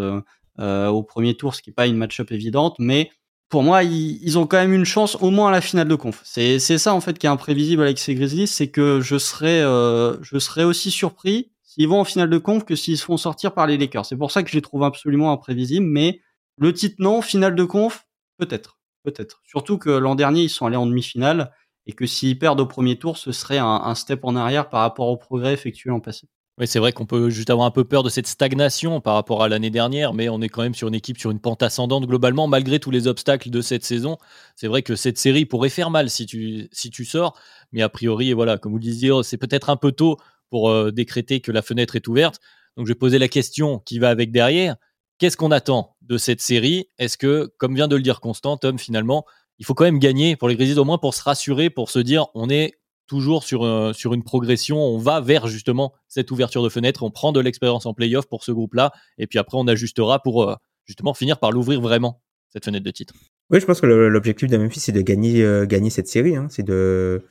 au premier tour, ce qui n'est pas une match-up évidente, mais pour moi, ils, ont quand même une chance au moins à la finale de conf. C'est ça en fait qui est imprévisible avec ces Grizzlies, c'est que je serais euh, je serais aussi surpris s'ils vont en finale de conf que s'ils se font sortir par les Lakers. C'est pour ça que je les trouve absolument imprévisibles. Mais le titre non, finale de conf peut-être, peut-être. Surtout que l'an dernier ils sont allés en demi-finale et que s'ils perdent au premier tour, ce serait un, un step en arrière par rapport au progrès effectué en passé. Oui, c'est vrai qu'on peut juste avoir un peu peur de cette stagnation par rapport à l'année dernière, mais on est quand même sur une équipe sur une pente ascendante globalement, malgré tous les obstacles de cette saison. C'est vrai que cette série pourrait faire mal si tu, si tu sors, mais a priori, voilà, comme vous disiez, c'est peut-être un peu tôt pour euh, décréter que la fenêtre est ouverte. Donc je vais poser la question qui va avec derrière. Qu'est-ce qu'on attend de cette série? Est-ce que, comme vient de le dire Constant, Tom, finalement, il faut quand même gagner pour les Grizzlies au moins pour se rassurer, pour se dire on est toujours sur, euh, sur une progression. On va vers justement cette ouverture de fenêtre. On prend de l'expérience en playoff pour ce groupe-là. Et puis après, on ajustera pour euh, justement finir par l'ouvrir vraiment, cette fenêtre de titre. Oui, je pense que l'objectif de Memphis, c'est de gagner, euh, gagner cette série. Hein. C'est de,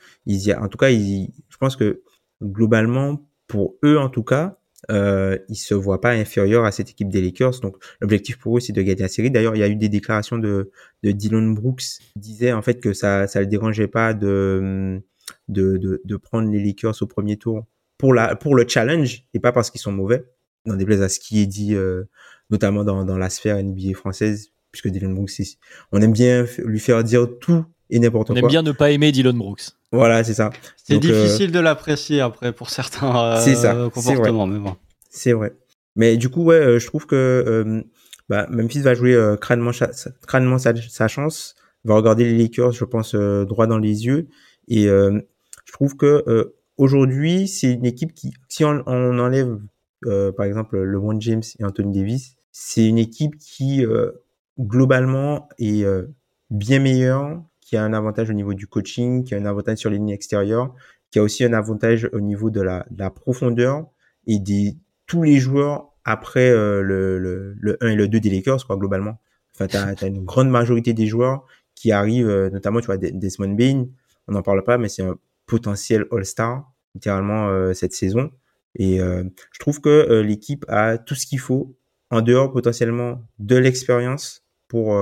en tout cas, ils, je pense que globalement, pour eux en tout cas, ils se voient pas inférieurs à cette équipe des Lakers. Donc l'objectif pour eux, c'est de gagner la série. D'ailleurs, il y a eu des déclarations de, de Dylan Brooks qui disait en fait que ça, ça le dérangeait pas de de, de, de, prendre les Lakers au premier tour pour, la, pour le challenge et pas parce qu'ils sont mauvais. Dans des places à ce qui est dit, euh, notamment dans, dans la sphère NBA française, puisque Dylan Brooks, on aime bien lui faire dire tout et n'importe quoi. On aime bien ne pas aimer Dylan Brooks. Voilà, c'est ça. C'est euh, difficile de l'apprécier après pour certains euh, comportements, mais bon. C'est vrai. Mais du coup, ouais, je trouve que bah, Memphis va jouer crânement, crânement sa, sa, chance, va regarder les Lakers, je pense, droit dans les yeux. Et je trouve que aujourd'hui, c'est une équipe qui, si on, on enlève par exemple LeBron James et Anthony Davis, c'est une équipe qui globalement est bien meilleure, qui a un avantage au niveau du coaching, qui a un avantage sur les lignes extérieures, qui a aussi un avantage au niveau de la, de la profondeur et des tous les joueurs après euh, le, le, le, 1 et le 2 des Lakers, quoi, globalement. Enfin, tu as, une grande majorité des joueurs qui arrivent, euh, notamment, tu vois, Desmond Bain, on n'en parle pas, mais c'est un potentiel All-Star, littéralement, euh, cette saison. Et je trouve que l'équipe a tout ce qu'il faut, en dehors potentiellement de l'expérience pour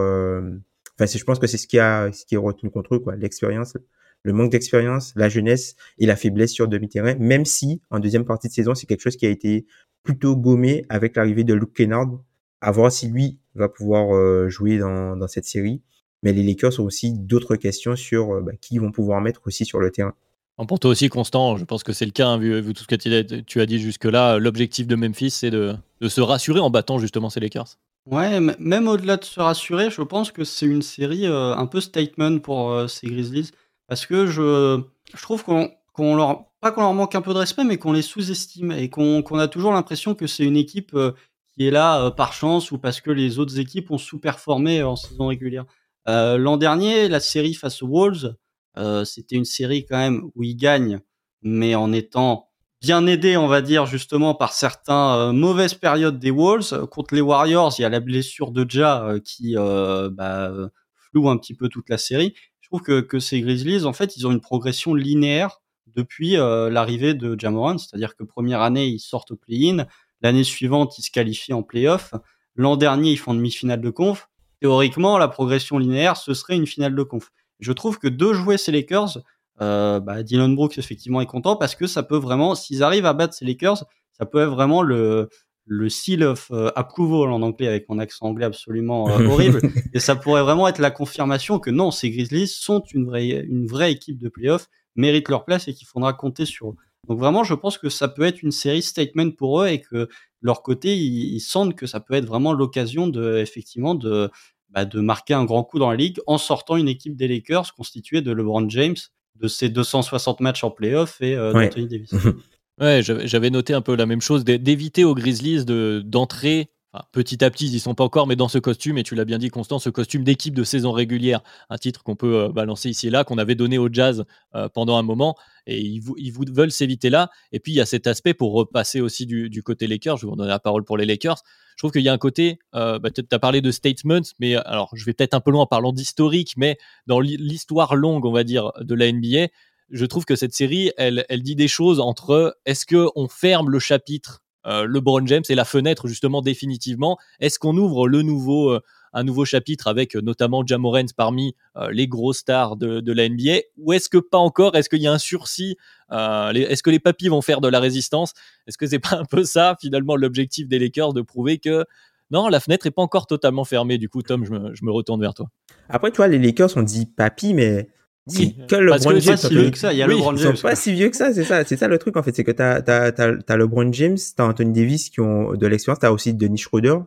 Enfin, je pense que c'est ce qui a, ce qui est retenu contre eux, quoi. L'expérience, le manque d'expérience, la jeunesse et la faiblesse sur demi-terrain, même si en deuxième partie de saison, c'est quelque chose qui a été plutôt gommé avec l'arrivée de Luke Kennard. À voir si lui va pouvoir euh, jouer dans, dans cette série. Mais les Lakers ont aussi d'autres questions sur euh, bah, qui ils vont pouvoir mettre aussi sur le terrain. Pour toi aussi, Constant, je pense que c'est le cas, hein, vu, tout ce que tu as dit jusque-là. L'objectif de Memphis, c'est de, de, se rassurer en battant justement ces Lakers. Ouais, même au-delà de se rassurer, je pense que c'est une série, euh, un peu statement pour, euh, ces Grizzlies. Parce que je je trouve qu'on qu'on leur pas qu'on leur manque un peu de respect, mais qu'on les sous-estime et qu'on a toujours l'impression que c'est une équipe, euh, qui est là, par chance ou parce que les autres équipes ont sous-performé en saison régulière. L'an dernier, la série face aux Wolves, c'était une série quand même où ils gagnent, mais en étant bien aidé, on va dire, justement par certains euh, mauvaises périodes des Wolves. Contre les Warriors, il y a la blessure de Ja euh, qui euh, bah, floue un petit peu toute la série. Je trouve que, que ces Grizzlies, en fait, ils ont une progression linéaire depuis l'arrivée de Jamoran, c'est-à-dire que première année, ils sortent au play-in, l'année suivante, ils se qualifient en play-off, l'an dernier, ils font demi-finale de conf. Théoriquement, la progression linéaire, ce serait une finale de conf. Je trouve que de jouer ces Lakers, euh, bah, Dylan Brooks effectivement est content parce que ça peut vraiment, s'ils arrivent à battre ces Lakers, ça peut être vraiment le le seal of euh, approval en anglais avec mon accent anglais absolument euh, horrible et ça pourrait vraiment être la confirmation que non ces Grizzlies sont une vraie une vraie équipe de playoff méritent leur place et qu'il faudra compter sur eux. Donc vraiment je pense que ça peut être une série statement pour eux et que leur côté ils, ils sentent que ça peut être vraiment l'occasion de effectivement de bah, de marquer un grand coup dans la ligue en sortant une équipe des Lakers constituée de LeBron James de ces 260 matchs en playoff et euh, d'Anthony Davis. ouais, j'avais noté un peu la même chose, d'éviter aux Grizzlies d'entrer petit à petit, ils y sont pas encore, mais dans ce costume, et tu l'as bien dit, Constant, ce costume d'équipe de saison régulière, un titre qu'on peut euh, balancer ici et là, qu'on avait donné au Jazz euh, pendant un moment, et ils, veulent s'éviter là. Et puis il y a cet aspect pour repasser aussi du, côté Lakers. Je vais vous donner la parole pour les Lakers. Je trouve qu'il y a un côté, euh, bah, tu as parlé de statements, mais alors je vais peut-être un peu loin en parlant d'historique, mais dans l'histoire longue, on va dire, de la NBA, je trouve que cette série, elle, elle dit des choses entre est-ce qu'on ferme le chapitre LeBron James et la fenêtre justement définitivement. Est-ce qu'on ouvre le nouveau, euh, un nouveau chapitre avec euh, notamment Jamorant parmi les gros stars de, la NBA ou est-ce que pas encore? Est-ce qu'il y a un sursis Est-ce que les papis vont faire de la résistance? Est-ce que c'est pas un peu ça finalement l'objectif des Lakers de prouver que non, la fenêtre est pas encore totalement fermée? Du coup, Tom, je me, retourne vers toi. Après, tu vois, les Lakers ont dit papy, mais oui, que LeBron James. Pas si vieux que ça. Il y a LeBron James. Ils sont pas si vieux que ça. C'est ça, c'est ça le truc en fait, c'est que t'as t'as t'as t'as LeBron James, t'as Anthony Davis qui ont de l'expérience, t'as aussi Denis Schroeder,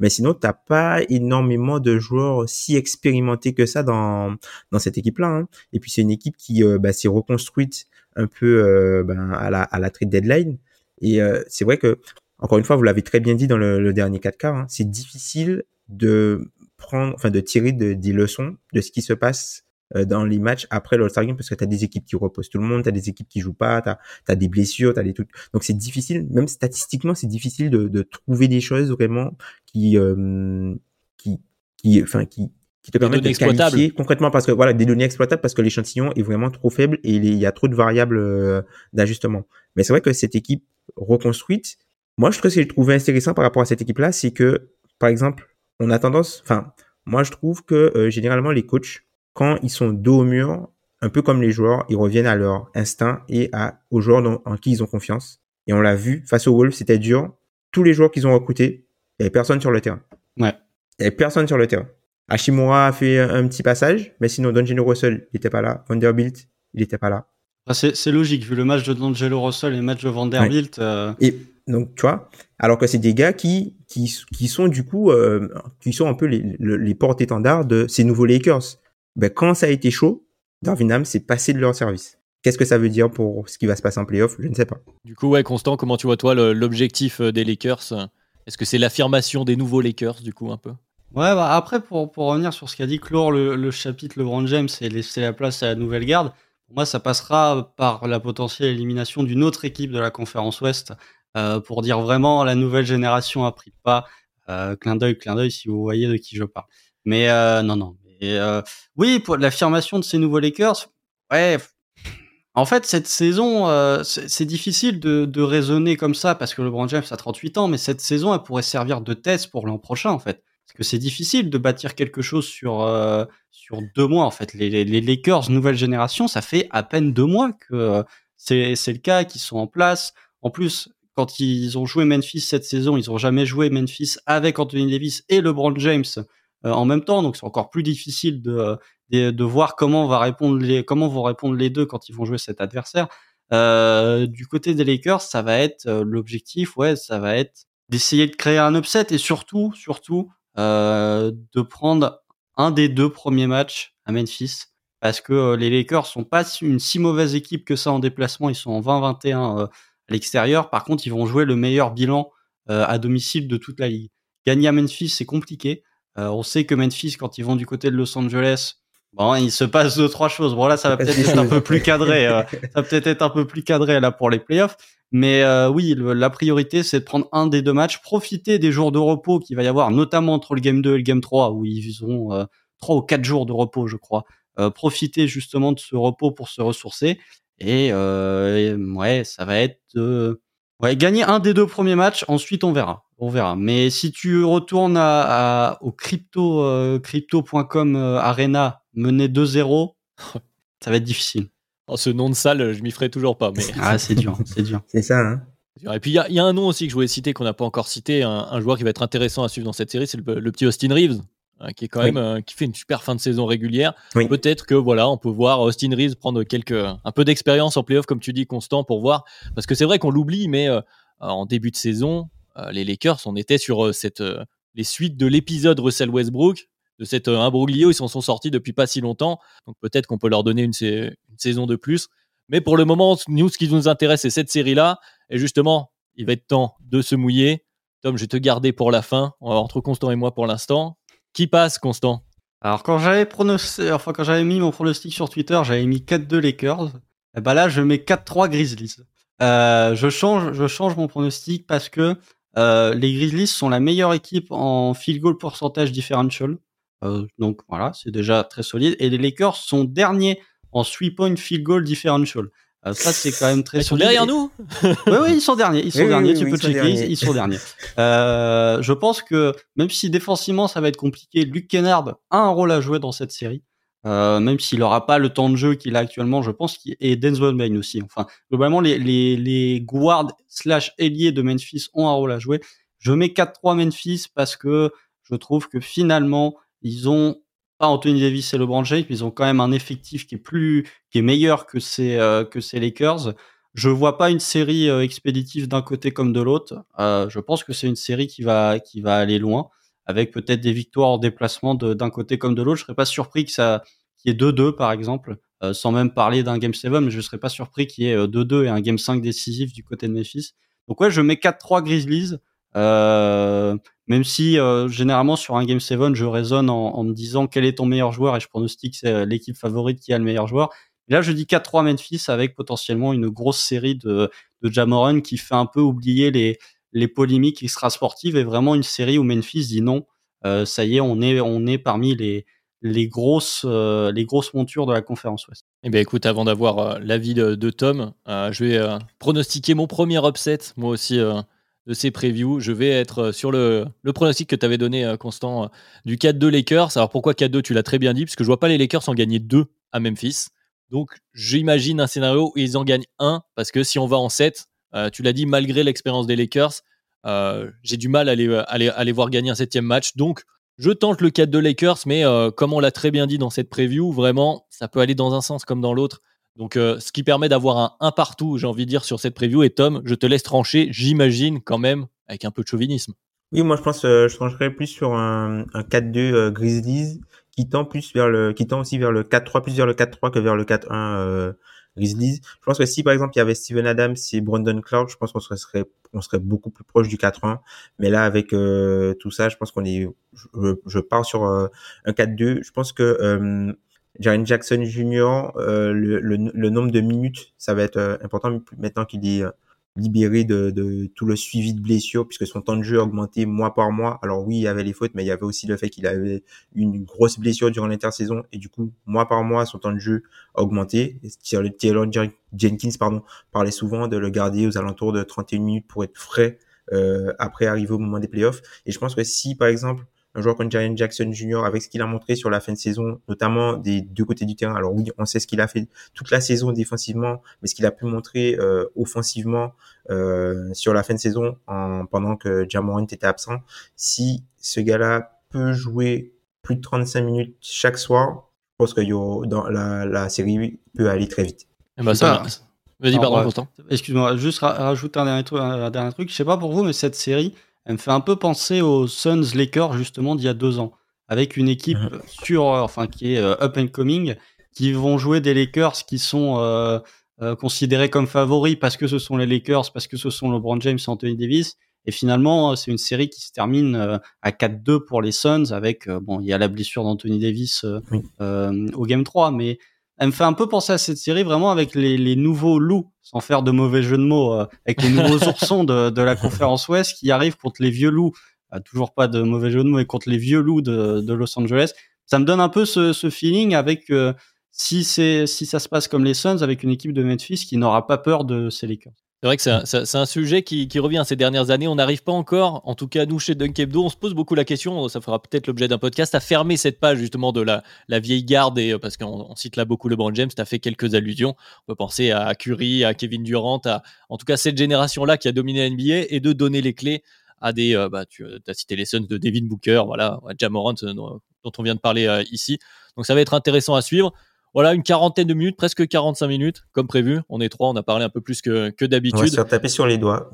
mais sinon t'as pas énormément de joueurs si expérimentés que ça dans dans cette équipe-là. Hein. Et puis c'est une équipe qui euh, bah, s'est reconstruite un peu euh, ben, à la à la trade deadline. Et euh, c'est vrai que encore une fois, vous l'avez très bien dit dans le, le dernier 4K, hein, c'est difficile de prendre, enfin de tirer de, des leçons de ce qui se passe dans les matchs après l'All-Star Game parce que tu as des équipes qui reposent tout le monde, tu as des équipes qui jouent pas, tu as, des blessures, tu as des trucs. Donc c'est difficile, même statistiquement, c'est difficile de, de, trouver des choses vraiment qui euh, qui qui enfin qui qui te permettent de qualifier concrètement parce que voilà des données exploitables parce que l'échantillon est vraiment trop faible et il y a trop de variables euh, d'ajustement. Mais c'est vrai que cette équipe reconstruite, moi je trouve que j'ai trouvé intéressant par rapport à cette équipe là, c'est que par exemple, on a tendance enfin moi je trouve que euh, généralement les coachs quand ils sont dos au mur, un peu comme les joueurs, ils reviennent à leur instinct et à, aux joueurs en qui ils ont confiance. Et on l'a vu, face aux Wolves, c'était dur. Tous les joueurs qu'ils ont recrutés, il n'y avait personne sur le terrain. Ouais. Il n'y avait personne sur le terrain. Hashimura a fait un petit passage, mais sinon D'Angelo Russell, il n'était pas là. Vanderbilt, il n'était pas là. c'est logique, vu le match de D'Angelo Russell et le match de Vanderbilt. Euh, et Donc, tu vois, alors que c'est des gars qui, qui, qui sont du coup, euh, qui sont un peu les, les porte-étendards de ces nouveaux Lakers. Ben, quand ça a été chaud, Darwin Ham s'est passé de leur service. Qu'est-ce que ça veut dire pour ce qui va se passer en playoff? Je ne sais pas. Du coup, ouais, Constant, comment tu vois toi l'objectif euh, des Lakers? Est-ce que c'est l'affirmation des nouveaux Lakers, du coup, un peu? Ouais, bah après, pour, pour revenir sur ce qu'a dit Clore, le, le chapitre LeBron James et laisser la place à la nouvelle garde, pour moi, ça passera par la potentielle élimination d'une autre équipe de la conférence Ouest euh, pour dire vraiment la nouvelle génération a pris le pas. Euh, clin d'œil, clin d'œil, si vous voyez de qui je parle. Mais euh, non, non. Et, euh, oui, pour l'affirmation de ces nouveaux Lakers, ouais, en fait, cette saison, euh, c'est difficile de, raisonner comme ça parce que LeBron James a 38 ans, mais cette saison, elle pourrait servir de test pour l'an prochain, en fait. Parce que c'est difficile de bâtir quelque chose sur, euh, sur deux mois, en fait. Les, les, Lakers nouvelle génération, ça fait à peine deux mois que c'est le cas, qu'ils sont en place. En plus, quand ils ont joué Memphis cette saison, ils ont jamais joué Memphis avec Anthony Davis et LeBron James en même temps, donc c'est encore plus difficile de, de, voir comment va répondre les comment vont répondre les deux quand ils vont jouer cet adversaire. Euh, du côté des Lakers, ça va être euh, l'objectif, ouais, ça va être d'essayer de créer un upset et surtout, surtout, euh, de prendre un des deux premiers matchs à Memphis parce que euh, les Lakers sont pas une si mauvaise équipe que ça en déplacement, ils sont en 20-21 à l'extérieur. Par contre, ils vont jouer le meilleur bilan à domicile de toute la ligue. Gagner à Memphis, c'est compliqué. On sait que Memphis, quand ils vont du côté de Los Angeles, Bon, il se passe deux trois choses. Bon là, ça va peut-être être un peu plus cadré. Euh, ça va peut-être être un peu plus cadré là pour les playoffs. Mais euh, oui, la priorité, c'est de prendre un des deux matchs, profiter des jours de repos qu'il va y avoir, notamment entre le game 2 et le game 3, où ils ont euh, trois ou quatre jours de repos, je crois. profiter justement de ce repos pour se ressourcer. Et ouais, ça va être ouais, gagner un des deux premiers matchs. Ensuite, on verra on verra. Mais si tu retournes à, au crypto euh, crypto.com euh, Arena mené 2-0, ça va être difficile. Oh, ce nom de salle, je m'y ferai toujours pas. Mais... ah, c'est dur, c'est dur. c'est ça. Hein et puis il y, a un nom aussi que je voulais citer qu'on n'a pas encore cité, un, joueur qui va être intéressant à suivre dans cette série, c'est le, petit Austin Reeves, hein, qui est quand même euh, qui fait une super fin de saison régulière. Peut-être que voilà, on peut voir Austin Reeves prendre quelques un peu d'expérience en playoff, comme tu dis, constant pour voir, parce que c'est vrai qu'on l'oublie, mais en début de saison, euh, les Lakers, on était sur euh, cette, euh, les suites de l'épisode Russell Westbrook, de cet imbroglio, ils s'en sont sortis depuis pas si longtemps, donc peut-être qu'on peut leur donner une, saison de plus. Mais pour le moment, nous, ce qui nous intéresse, c'est cette série-là. Et justement, il va être temps de se mouiller. Tom, je vais te garder pour la fin, entre Constant et moi pour l'instant. Qui passe, Constant? Alors, quand j'avais enfin, quand j'avais mis mon pronostic sur Twitter, j'avais mis 4-2 Lakers. Et bah là, je mets 4-3 Grizzlies. je, change, je change mon pronostic parce que euh, les Grizzlies sont la meilleure équipe en field goal percentage differential. Euh, donc voilà, c'est déjà très solide. Et les Lakers sont derniers en three point field goal differential. Euh, ça, c'est quand même très ils sont derrière nous Oui, oui, ils sont derniers. Ils sont derniers. tu peux checker. Ils, sont derniers. Euh, je pense que même si défensivement ça va être compliqué, Luke Kennard a un rôle à jouer dans cette série. Euh, même s'il n'aura pas le temps de jeu qu'il a actuellement, je pense qu'il et Denzel Bain aussi. Enfin, globalement, les, les, les guards slash ailiers de Memphis ont un rôle à jouer. Je mets 4-3 Memphis parce que je trouve que finalement, ils ont Anthony Davis et LeBron James, mais ils ont quand même un effectif qui est plus, qui est meilleur que ces, euh, que ces Lakers. Je vois pas une série euh, expéditive d'un côté comme de l'autre. Euh, je pense que c'est une série qui va, qui va aller loin avec peut-être des victoires en déplacement d'un côté comme de l'autre. Je serais pas surpris que ça qu'il y ait 2-2 par exemple, sans même parler d'un Game 7, mais je serais pas surpris qu'il y ait 2-2 euh, et un Game 5 décisif du côté de Memphis. Donc ouais, je mets 4-3 Grizzlies, euh, même si euh, généralement sur un Game 7, je raisonne en, me disant quel est ton meilleur joueur et je pronostique c'est l'équipe favorite qui a le meilleur joueur. Là, je dis 4-3 Memphis avec potentiellement une grosse série de, de Jamoran qui fait un peu oublier les, les polémiques extra-sportives et vraiment une série où Memphis dit non, euh, ça y est, on est, on est parmi les, les grosses, euh, les grosses montures de la conférence Ouest. Eh bien, écoute, avant d'avoir euh, l'avis de, Tom, euh, je vais pronostiquer mon premier upset, moi aussi, de ces previews. Je vais être sur le, pronostic que tu avais donné, Constant, du 4-2 Lakers. Alors pourquoi 4-2 Tu l'as très bien dit, puisque je vois pas les Lakers en gagner 2 à Memphis. Donc, j'imagine un scénario où ils en gagnent 1, parce que si on va en 7, euh, tu l'as dit, malgré l'expérience des Lakers, euh, j'ai du mal à les, voir gagner un septième match. Donc, je tente le 4 de Lakers, mais euh, comme on l'a très bien dit dans cette preview, vraiment, ça peut aller dans un sens comme dans l'autre. Donc, euh, ce qui permet d'avoir un 1 partout, j'ai envie de dire, sur cette preview. Et Tom, je te laisse trancher, j'imagine, quand même, avec un peu de chauvinisme. Oui, moi je pense euh, je trancherais plus sur un, un 4-2 euh, Grizzlies qui tend plus vers le qui tend aussi vers le 4-3 plus vers le 4-3 que vers le 4-1 euh, Grizzlies. Je pense que si par exemple il y avait Steven Adams et Brandon Clark, je pense qu'on serait on serait beaucoup plus proche du 4-1. Mais là avec euh, tout ça, je pense qu'on est je, je, pars sur un 4-2. Je pense que Jaren Jackson Jr. Le, le, le, nombre de minutes, ça va être important maintenant qu'il est libéré de, de, tout le suivi de blessures puisque son temps de jeu a augmenté mois par mois. Alors oui, il y avait les fautes, mais il y avait aussi le fait qu'il avait une grosse blessure durant l'intersaison et du coup, mois par mois, son temps de jeu a augmenté. Taylor Jenkins pardon, parlait souvent de le garder aux alentours de 31 minutes pour être frais euh, après arriver au moment des playoffs. Et je pense que si, par exemple, un joueur comme Jaren Jackson Jr. avec ce qu'il a montré sur la fin de saison, notamment des deux côtés du terrain. Alors oui, on sait ce qu'il a fait toute la saison défensivement, mais ce qu'il a pu montrer euh, offensivement euh, sur la fin de saison en, pendant que Jamorant était absent. Si ce gars-là peut jouer plus de 35 minutes chaque soir, je pense que yo, dans la, la série peut aller très vite. Eh ben, ça, Vas-y, pardon, Constant. Excuse-moi, juste rajouter un dernier, truc, un dernier truc. Je sais pas pour vous, mais cette série, elle me fait un peu penser aux Suns Lakers justement d'il y a deux ans, avec une équipe mhm. sur, enfin qui est euh, up and coming, qui vont jouer des Lakers qui sont euh, euh, considérés comme favoris parce que ce sont les Lakers, parce que ce sont LeBron James et Anthony Davis. Et finalement, c'est une série qui se termine à 4-2 pour les Suns, avec bon, il y a la blessure d'Anthony Davis au game 3, mais elle me fait un peu penser à cette série vraiment avec les, les nouveaux loups, sans faire de mauvais jeu de mots, euh, avec les nouveaux oursons de, de, la conférence Ouest qui arrivent contre les vieux loups. Euh, toujours pas de mauvais jeu de mots, mais contre les vieux loups de, de Los Angeles. Ça me donne un peu ce, ce feeling avec euh, si c'est si ça se passe comme les Suns avec une équipe de Memphis qui n'aura pas peur de Lakers. C'est vrai que c'est un, sujet qui, revient ces dernières années. On n'arrive pas encore, en tout cas nous chez Dunkebdo, on se pose beaucoup la question, ça fera peut-être l'objet d'un podcast, à fermer cette page justement de la, vieille garde, et, euh, parce qu'on cite là beaucoup LeBron James, tu as fait quelques allusions. On peut penser à Curry, à Kevin Durant, à en tout cas cette génération-là qui a dominé la NBA, et de donner les clés à des, euh, bah, tu as cité les Suns de Devin Booker, voilà, Jamorant euh, dont, dont, on vient de parler ici. Donc ça va être intéressant à suivre. Voilà, une quarantaine de minutes, presque 45 minutes, comme prévu. On est trois, on a parlé un peu plus que, que d'habitude. On va se faire taper sur les doigts.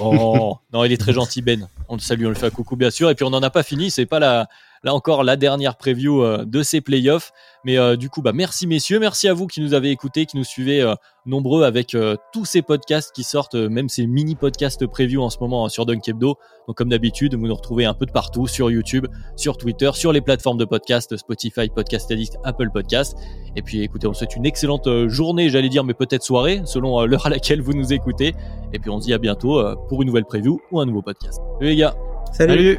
Oh, non, il est très gentil, Ben. On le salue, on le fait à coucou, bien sûr. Et puis, on n'en a pas fini. C'est pas la, là encore la dernière preview euh, de ces playoffs. Mais euh, du coup, bah, merci messieurs, merci à vous qui nous avez écoutés, qui nous suivez euh, nombreux avec tous ces podcasts qui sortent, même ces mini podcasts preview en ce moment sur Dunk Hebdo. Donc comme d'habitude, vous nous retrouvez un peu de partout sur YouTube, sur Twitter, sur les plateformes de podcast, Spotify, Podcast Addict, Apple Podcast. Et puis écoutez, on souhaite une excellente journée, j'allais dire, mais peut-être soirée, selon l'heure à laquelle vous nous écoutez. Et puis on se dit à bientôt pour une nouvelle preview ou un nouveau podcast. Salut les gars. Salut.